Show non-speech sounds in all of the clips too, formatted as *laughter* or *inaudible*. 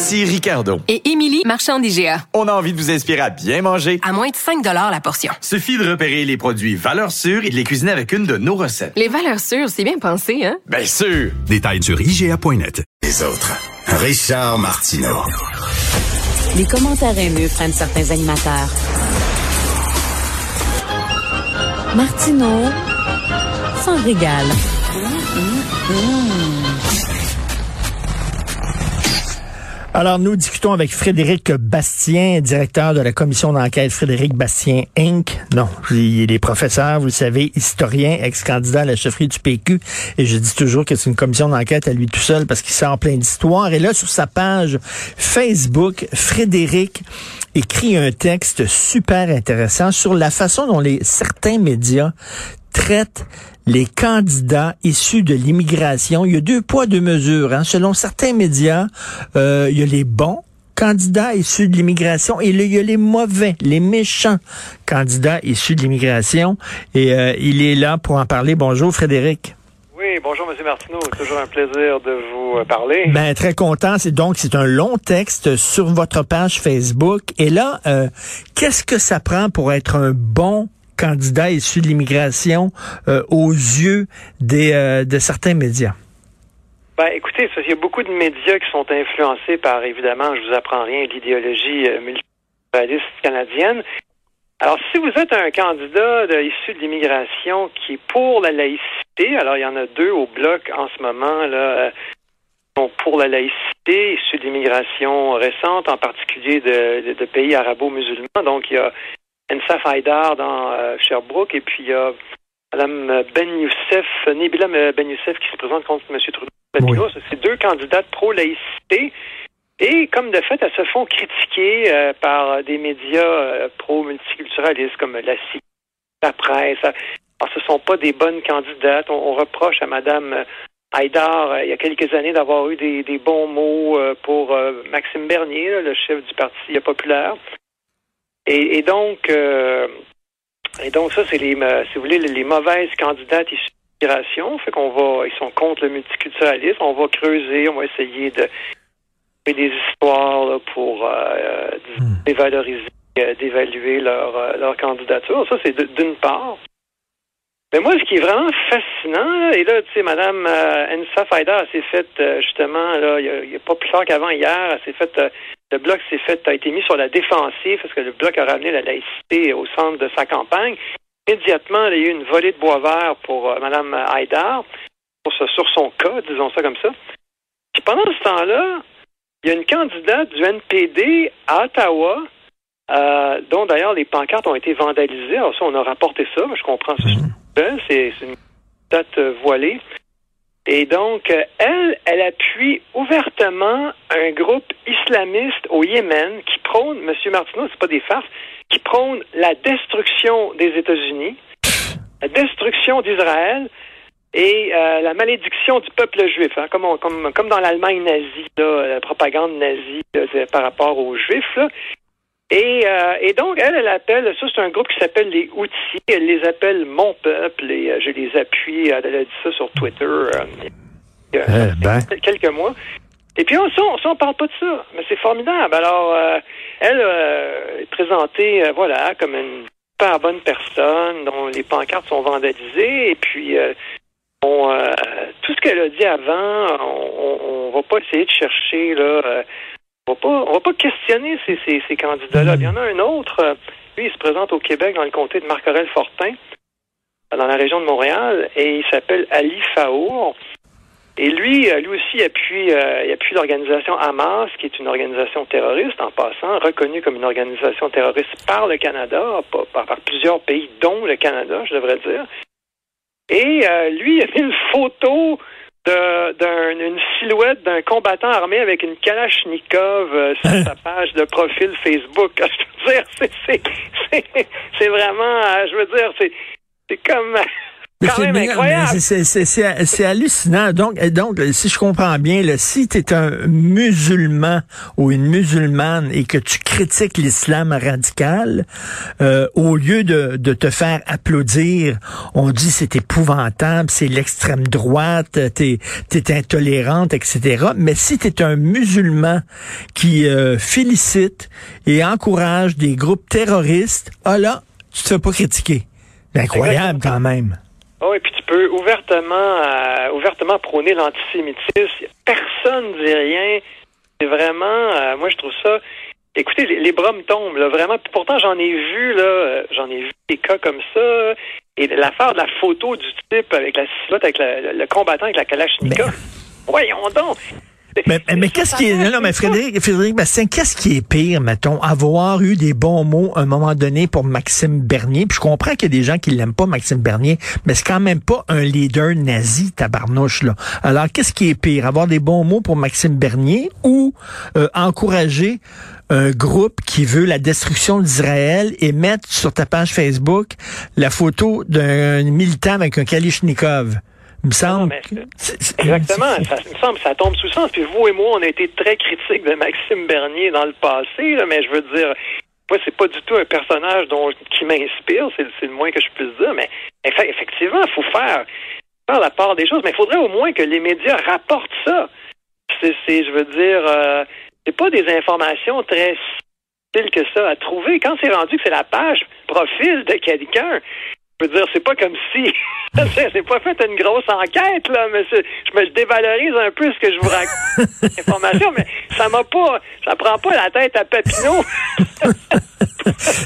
Ici Ricardo. Et Émilie, marchand d'IGA. On a envie de vous inspirer à bien manger. À moins de 5 la portion. Suffit de repérer les produits valeurs sûres et de les cuisiner avec une de nos recettes. Les valeurs sûres, c'est bien pensé, hein? Bien sûr! Détails sur IGA.net. Les autres. Richard Martineau. Les commentaires haineux prennent certains animateurs. Martineau s'en régale. Alors, nous discutons avec Frédéric Bastien, directeur de la commission d'enquête Frédéric Bastien Inc. Non, il est professeur, vous le savez, historien, ex-candidat à la chefferie du PQ. Et je dis toujours que c'est une commission d'enquête à lui tout seul parce qu'il sort plein d'histoires. Et là, sur sa page Facebook, Frédéric écrit un texte super intéressant sur la façon dont les certains médias traitent les candidats issus de l'immigration. Il y a deux poids, deux mesures. Hein. Selon certains médias, euh, il y a les bons candidats issus de l'immigration et il y a les mauvais, les méchants candidats issus de l'immigration. Et euh, il est là pour en parler. Bonjour Frédéric. Oui, bonjour M. Martineau. Toujours un plaisir de vous euh, parler. Ben très content. C'est donc c'est un long texte sur votre page Facebook. Et là, qu'est-ce que ça prend pour être un bon candidats issus de l'immigration euh, aux yeux des, euh, de certains médias? Ben, écoutez, il y a beaucoup de médias qui sont influencés par, évidemment, je vous apprends rien, l'idéologie euh, multiculturaliste canadienne. Alors, si vous êtes un candidat issu de l'immigration qui est pour la laïcité, alors il y en a deux au bloc en ce moment, là, sont pour la laïcité, issus de l'immigration récente, en particulier de, de pays arabo-musulmans. Donc, il y a Ensaf Haïdar dans euh, Sherbrooke, et puis il y a Mme Ben Youssef, Nibila Ben Youssef qui se présente contre M. Trudeau. C'est deux candidates pro-laïcité. Et comme de fait, elles se font critiquer euh, par des médias euh, pro-multiculturalistes comme la CIC, la presse. Alors, ce ne sont pas des bonnes candidates. On, reproche à Mme Haïdar, il y a quelques années, d'avoir eu des, des, bons mots pour Maxime Bernier, le chef du Parti populaire. Et, donc, euh, et donc ça, c'est les, euh, si vous voulez, les mauvaises candidates issues d'immigration. Fait qu'on va, ils sont contre le multiculturalisme. On va creuser, on va essayer de des histoires pour euh, hmm. dévaloriser, d'évaluer leur, leur candidature. Ça, c'est d'une part. Mais moi, ce qui est vraiment fascinant, et là, tu sais, Mme Ensa Faida s'est faite, justement, là, il n'y a, pas plus tard qu'avant hier, elle s'est faite le bloc s'est fait, a été mis sur la défensive parce que le bloc a ramené la laïcité au centre de sa campagne. Immédiatement, il y a eu une volée de bois vert pour euh, Mme Haïdar, pour sur son cas, disons ça comme ça. Puis pendant ce temps-là, il y a une candidate du NPD à Ottawa, euh, dont d'ailleurs les pancartes ont été vandalisées. Alors ça, on a rapporté ça, je comprends ça. Mhm. C'est une date euh, voilée. Et donc, euh, elle, elle appuie ouvertement un groupe islamiste au Yémen qui prône, M. Martineau, c'est pas des farces, qui prône la destruction des États-Unis, la destruction d'Israël et euh, la malédiction du peuple juif, hein, comme, dans l'Allemagne nazie, la propagande nazie par rapport aux Juifs. Et, euh, et, donc, elle, elle appelle, ça c'est un groupe qui s'appelle les Outils, elle les appelle Mon Peuple, et euh, je les appuie, elle a dit ça sur Twitter euh, il y a eh ben. *laughs* quelques mois. Et puis, on, on, parle pas de ça, mais c'est formidable. Alors, elle est présentée, voilà, comme une super bonne personne dont les pancartes sont vandalisées, et puis... On, tout ce qu'elle a dit avant, on, on, va pas essayer de chercher là, on va pas, on va pas questionner ces, ces, candidats-là. Il y en a un autre, euh, lui, il se présente au Québec dans le comté de Marc-Aurel-Fortin, dans la région de Montréal, et il s'appelle Ali Faour. Et lui, euh, lui aussi appuie, euh, il appuie l'organisation Hamas, qui est une organisation terroriste en passant, reconnue comme une organisation terroriste par le Canada, par, par plusieurs pays, dont le Canada, je devrais dire. Et lui, il a mis une photo d'une silhouette d'un combattant armé avec une Kalachnikov euh, sur sa page de profil Facebook. *laughs* Je veux dire, c'est vraiment, euh, je veux dire, c'est comme *laughs* c'est hallucinant. Donc, donc, si je comprends bien, là, si tu es un musulman ou une musulmane et que tu critiques l'islam radical, euh, au lieu de, de, te faire applaudir, on dit c'est épouvantable, c'est l'extrême droite, t'es es intolérante, etc. Mais si tu es un musulman qui euh, félicite et encourage des groupes terroristes, ah là, tu te fais pas critiquer. Incroyable quand même. Oh, et puis tu peux ouvertement, euh, ouvertement prôner l'antisémitisme. Personne ne dit rien. C'est vraiment, euh, moi je trouve ça. Écoutez, les, bras me tombent, là, vraiment. pourtant, j'en ai vu, là, euh, j'en ai vu des cas comme ça. Et l'affaire de la photo du type avec la silhouette, avec le, combattant avec la Kalachnikov. Voyons donc. *laughs* Mais, mais, qu'est-ce qui est là, mais Frédéric, Frédéric Bastien, qu'est-ce qui est pire, mettons, avoir eu des bons mots à un moment donné pour Maxime Bernier? Puis je comprends qu'il y a des gens qui l'aiment pas, Maxime Bernier, mais c'est quand même pas un leader nazi, tabarnouche, là. Alors, qu'est-ce qui est pire? Avoir des bons mots pour Maxime Bernier ou euh, encourager un groupe qui veut la destruction d'Israël et mettre sur ta page Facebook la photo d'un militant avec un Kalishnikov? Il me semble. exactement. Ça, il me semble ça tombe sous sens. Puis vous et moi, on a été très critiques de Maxime Bernier dans le passé, mais je veux dire, moi, c'est pas du tout un personnage dont, qui m'inspire, c'est, le moins que je puisse dire, mais effectivement, il faut faire, faire la part des choses, mais il faudrait au moins que les médias rapportent ça. C'est, je veux dire, euh, c'est pas des informations très simples que ça à trouver. Quand c'est rendu que c'est la page profil de quelqu'un, je veux dire, c'est pas comme si *laughs* c'est pas fait une grosse enquête, là, mais je me dévalorise un peu ce que je vous raconte *laughs* information, mais ça m'a pas ça prend pas la tête à Papineau.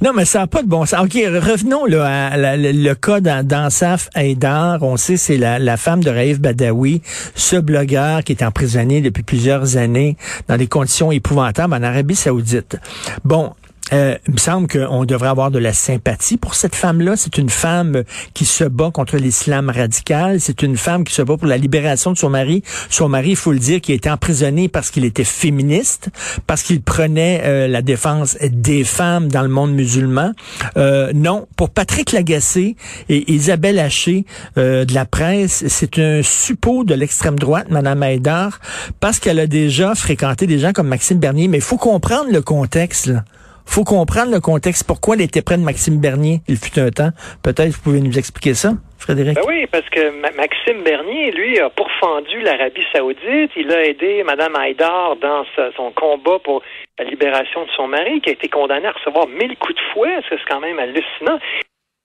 *laughs* non, mais ça n'a pas de bon sens. OK, revenons là, à le cas d'Ansaf Haidar. On sait c'est la, la, femme de Raif Badawi, ce blogueur qui est emprisonné depuis plusieurs années dans des conditions épouvantables en Arabie Saoudite. Bon, euh, il me semble qu'on devrait avoir de la sympathie pour cette femme-là. C'est une femme qui se bat contre l'islam radical. C'est une femme qui se bat pour la libération de son mari. Son mari, il faut le dire, qui a été emprisonné parce qu'il était féministe, parce qu'il prenait euh, la défense des femmes dans le monde musulman. Euh, non, pour Patrick Lagacé et Isabelle Haché euh, de la presse, c'est un suppôt de l'extrême droite, Madame Haïdar, parce qu'elle a déjà fréquenté des gens comme Maxime Bernier. Mais il faut comprendre le contexte. Là faut comprendre le contexte. Pourquoi elle était près de Maxime Bernier, il fut un temps. Peut-être vous pouvez nous expliquer ça, Frédéric? Ben oui, parce que Maxime Bernier, lui, a pourfendu l'Arabie saoudite. Il a aidé Mme Haïdar dans son combat pour la libération de son mari, qui a été condamné à recevoir mille coups de fouet. C'est quand même hallucinant.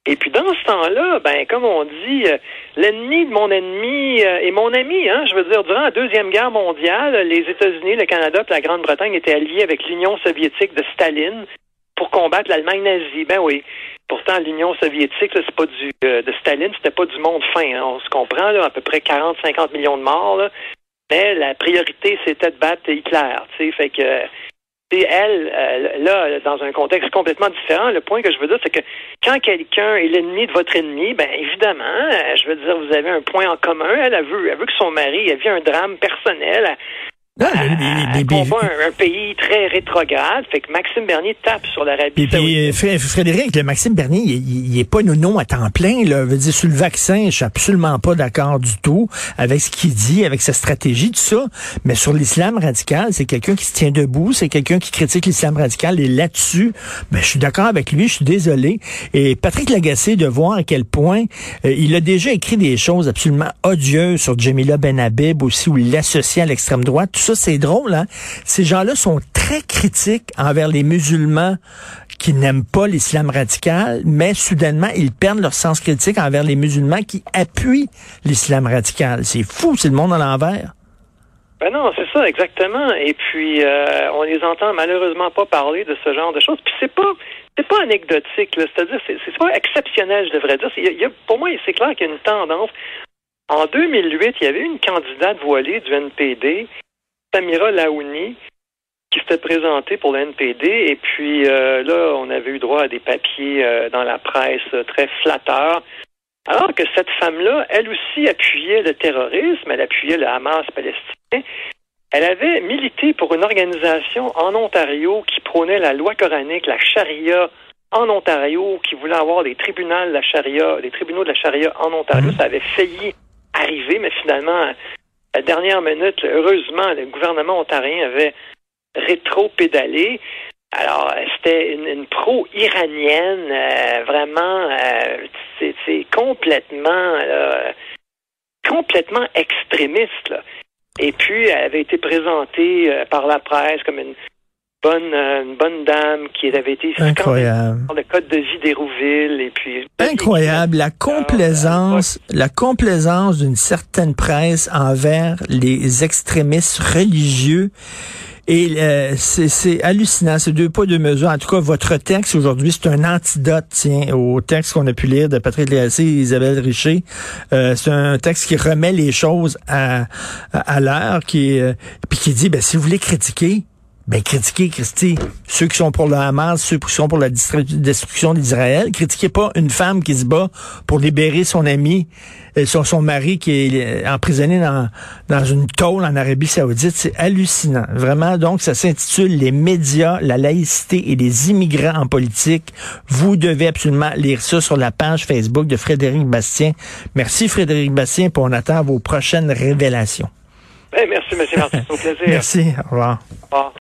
Et puis dans ce temps-là, ben comme on dit, euh, l'ennemi de mon ennemi euh, est mon ami. Hein, je veux dire, durant la deuxième guerre mondiale, les États-Unis, le Canada, et la Grande-Bretagne étaient alliés avec l'Union soviétique de Staline pour combattre l'Allemagne nazie. Ben oui. Pourtant, l'Union soviétique, c'est pas du euh, de Staline, c'était pas du monde fin. Hein. on se comprend là, à peu près 40-50 millions de morts. Là. Mais la priorité, c'était de battre Hitler. Tu sais, fait que c'est elle, euh, là, dans un contexte complètement différent, le point que je veux dire, c'est que quand quelqu'un est l'ennemi de votre ennemi, ben évidemment, euh, je veux dire, vous avez un point en commun. Elle a vu, elle vu que son mari a vu un drame personnel. Ah, un, pays très rétrograde. Fait que Maxime Bernier tape sur l'Arabie Saoudite. Puis, Frédéric, le Maxime Bernier, il, n'est est pas nono à temps plein. Là. Veut dire, sur le vaccin, je suis absolument pas d'accord du tout avec ce qu'il dit, avec sa stratégie, tout ça. Mais sur l'islam radical, c'est quelqu'un qui se tient debout, c'est quelqu'un qui critique l'islam radical. Et là-dessus, ben, je suis d'accord avec lui, je suis désolé. Et Patrick Lagacé, de voir à quel point euh, il a déjà écrit des choses absolument odieuses sur Jamila Benhabib aussi, où il l'associe à l'extrême droite, tout ça c'est drôle, hein? Ces gens-là sont très critiques envers les musulmans qui n'aiment pas l'islam radical, mais soudainement, ils perdent leur sens critique envers les musulmans qui appuient l'islam radical. C'est fou, c'est le monde à l'envers. Ben non, c'est ça, exactement. Et puis, euh, on les entend malheureusement pas parler de ce genre de choses. Puis c'est pas, c'est pas anecdotique, c'est-à-dire, c'est, pas exceptionnel, je devrais dire. Pour moi, c'est clair qu'il y a une tendance. En 2008, il y avait une candidate voilée du NPD Samira Laouni qui s'était présentée pour le NPD. Et puis euh, là, on avait eu droit à des papiers euh, dans la presse euh, très flatteurs Alors que cette femme-là, elle aussi appuyait le terrorisme, elle appuyait le Hamas palestinien. Elle avait milité pour une organisation en Ontario qui prônait la loi coranique, la charia en Ontario, qui voulait avoir des tribunaux de la charia, des tribunaux de la charia en Ontario. Ça avait failli arriver, mais finalement, la dernière minute, heureusement, le gouvernement ontarien avait rétro-pédalé. Alors, c'était une, pro-iranienne, euh, vraiment, euh, c'est complètement, complètement extrémiste. Là. Et puis, elle avait été présentée euh, par la presse comme une bonne, une bonne dame qui avait été incroyable dans le code de vie d'Hérouville et puis incroyable la complaisance la complaisance d'une certaine presse envers les extrémistes religieux et euh, c'est hallucinant, c'est deux pas, deux mesures. En tout cas, votre texte aujourd'hui, c'est un antidote, tiens, au texte qu'on a pu lire de Patrick Léassé et Isabelle Richer. Euh, c'est un texte qui remet les choses à, à, l'heure, qui euh, puis qui dit, ben, si vous voulez critiquer, ben, critiquez, Christy, ceux qui sont pour le Hamas, ceux qui sont pour la destruction d'Israël. Critiquez pas une femme qui se bat pour libérer son ami, euh, son, son mari qui est euh, emprisonné dans, dans une tôle en Arabie Saoudite. C'est hallucinant. Vraiment, donc, ça s'intitule Les médias, la laïcité et les immigrants en politique. Vous devez absolument lire ça sur la page Facebook de Frédéric Bastien. Merci, Frédéric Bastien, pour on attend vos prochaines révélations. Eh, merci, M. Martin. Un plaisir. *laughs* Merci. Au revoir. Au revoir.